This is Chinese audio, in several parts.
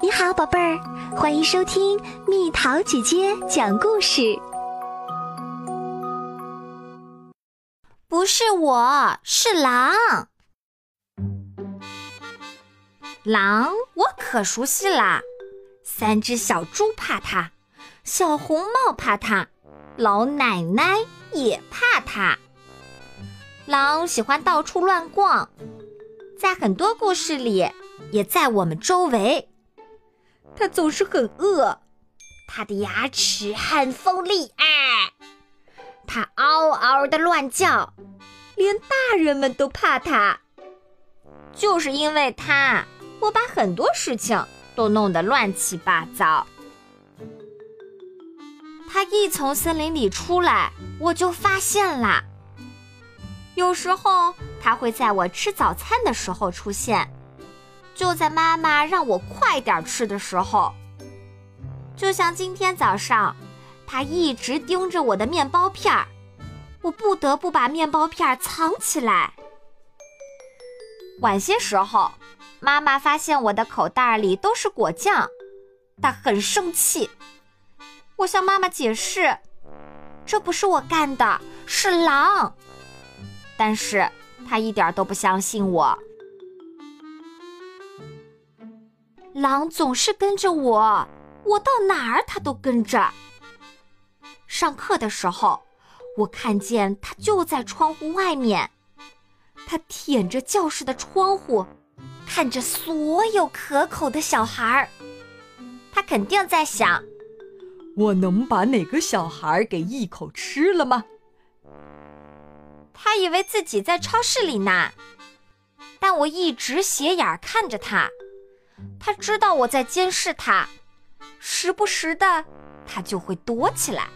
你好，宝贝儿，欢迎收听蜜桃姐姐讲故事。不是我，是狼。狼，我可熟悉啦。三只小猪怕它，小红帽怕它，老奶奶也怕它。狼喜欢到处乱逛，在很多故事里，也在我们周围。它总是很饿，它的牙齿很锋利，哎，它嗷嗷的乱叫，连大人们都怕它。就是因为它，我把很多事情都弄得乱七八糟。它一从森林里出来，我就发现啦。有时候，它会在我吃早餐的时候出现。就在妈妈让我快点吃的时候，就像今天早上，他一直盯着我的面包片儿，我不得不把面包片藏起来。晚些时候，妈妈发现我的口袋里都是果酱，她很生气。我向妈妈解释，这不是我干的，是狼。但是她一点都不相信我。狼总是跟着我，我到哪儿它都跟着。上课的时候，我看见它就在窗户外面，它舔着教室的窗户，看着所有可口的小孩儿。它肯定在想：我能把哪个小孩给一口吃了吗？他以为自己在超市里呢，但我一直斜眼看着他。他知道我在监视他，时不时的，他就会躲起来。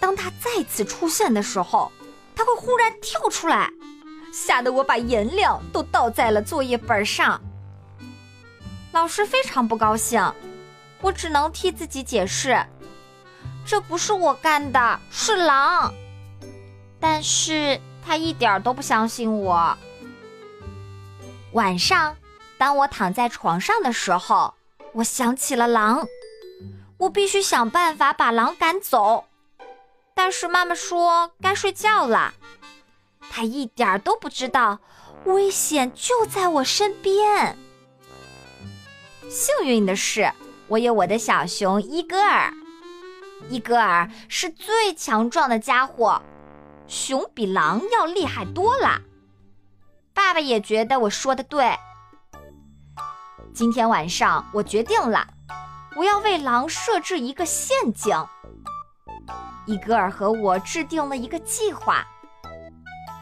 当他再次出现的时候，他会忽然跳出来，吓得我把颜料都倒在了作业本上。老师非常不高兴，我只能替自己解释：这不是我干的，是狼。但是他一点都不相信我。晚上。当我躺在床上的时候，我想起了狼，我必须想办法把狼赶走。但是妈妈说该睡觉了，她一点都不知道危险就在我身边。幸运的是，我有我的小熊伊戈尔。伊戈尔是最强壮的家伙，熊比狼要厉害多了。爸爸也觉得我说的对。今天晚上我决定了，我要为狼设置一个陷阱。伊戈尔和我制定了一个计划，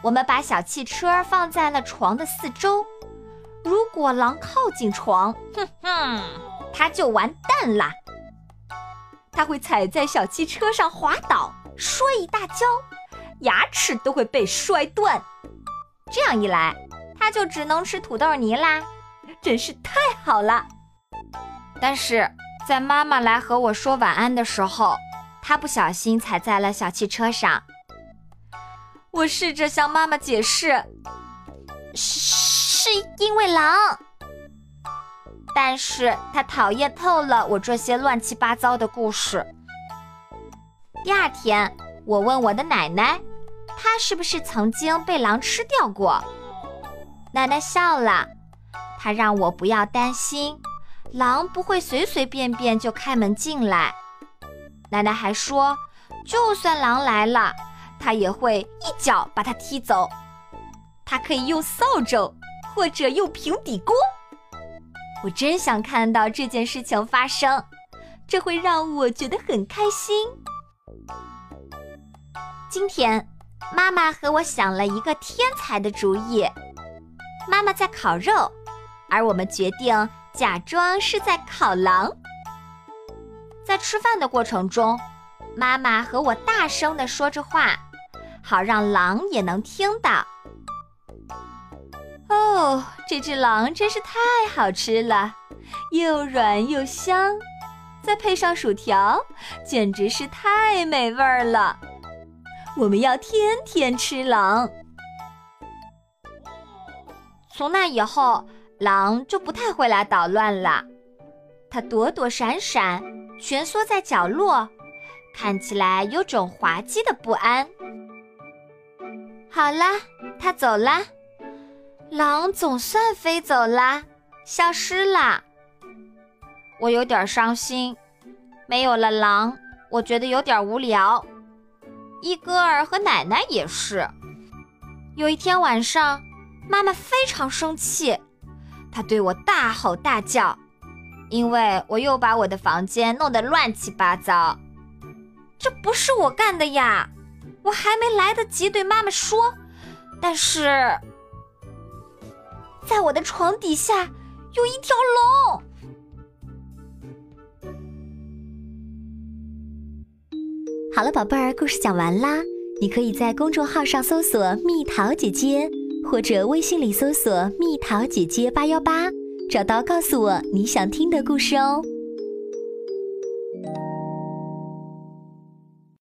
我们把小汽车放在了床的四周。如果狼靠近床，哼哼，他就完蛋了。他会踩在小汽车上滑倒，摔一大跤，牙齿都会被摔断。这样一来，他就只能吃土豆泥啦。真是太好了，但是在妈妈来和我说晚安的时候，她不小心踩在了小汽车上。我试着向妈妈解释，是是因为狼，但是她讨厌透了我这些乱七八糟的故事。第二天，我问我的奶奶，她是不是曾经被狼吃掉过？奶奶笑了。他让我不要担心，狼不会随随便便就开门进来。奶奶还说，就算狼来了，他也会一脚把它踢走。他可以用扫帚或者用平底锅。我真想看到这件事情发生，这会让我觉得很开心。今天，妈妈和我想了一个天才的主意。妈妈在烤肉。而我们决定假装是在烤狼，在吃饭的过程中，妈妈和我大声地说着话，好让狼也能听到。哦，这只狼真是太好吃了，又软又香，再配上薯条，简直是太美味了。我们要天天吃狼。从那以后。狼就不太会来捣乱了。它躲躲闪闪，蜷缩在角落，看起来有种滑稽的不安。好啦，它走啦，狼总算飞走啦，消失啦。我有点伤心，没有了狼，我觉得有点无聊。伊戈尔和奶奶也是。有一天晚上，妈妈非常生气，他对我大吼大叫，因为我又把我的房间弄得乱七八糟。这不是我干的呀！我还没来得及对妈妈说，但是，在我的床底下有一条龙。好了，宝贝儿，故事讲完啦。你可以在公众号上搜索“蜜桃姐姐”，或者微信里搜索“蜜桃姐姐八幺八”，找到告诉我你想听的故事哦。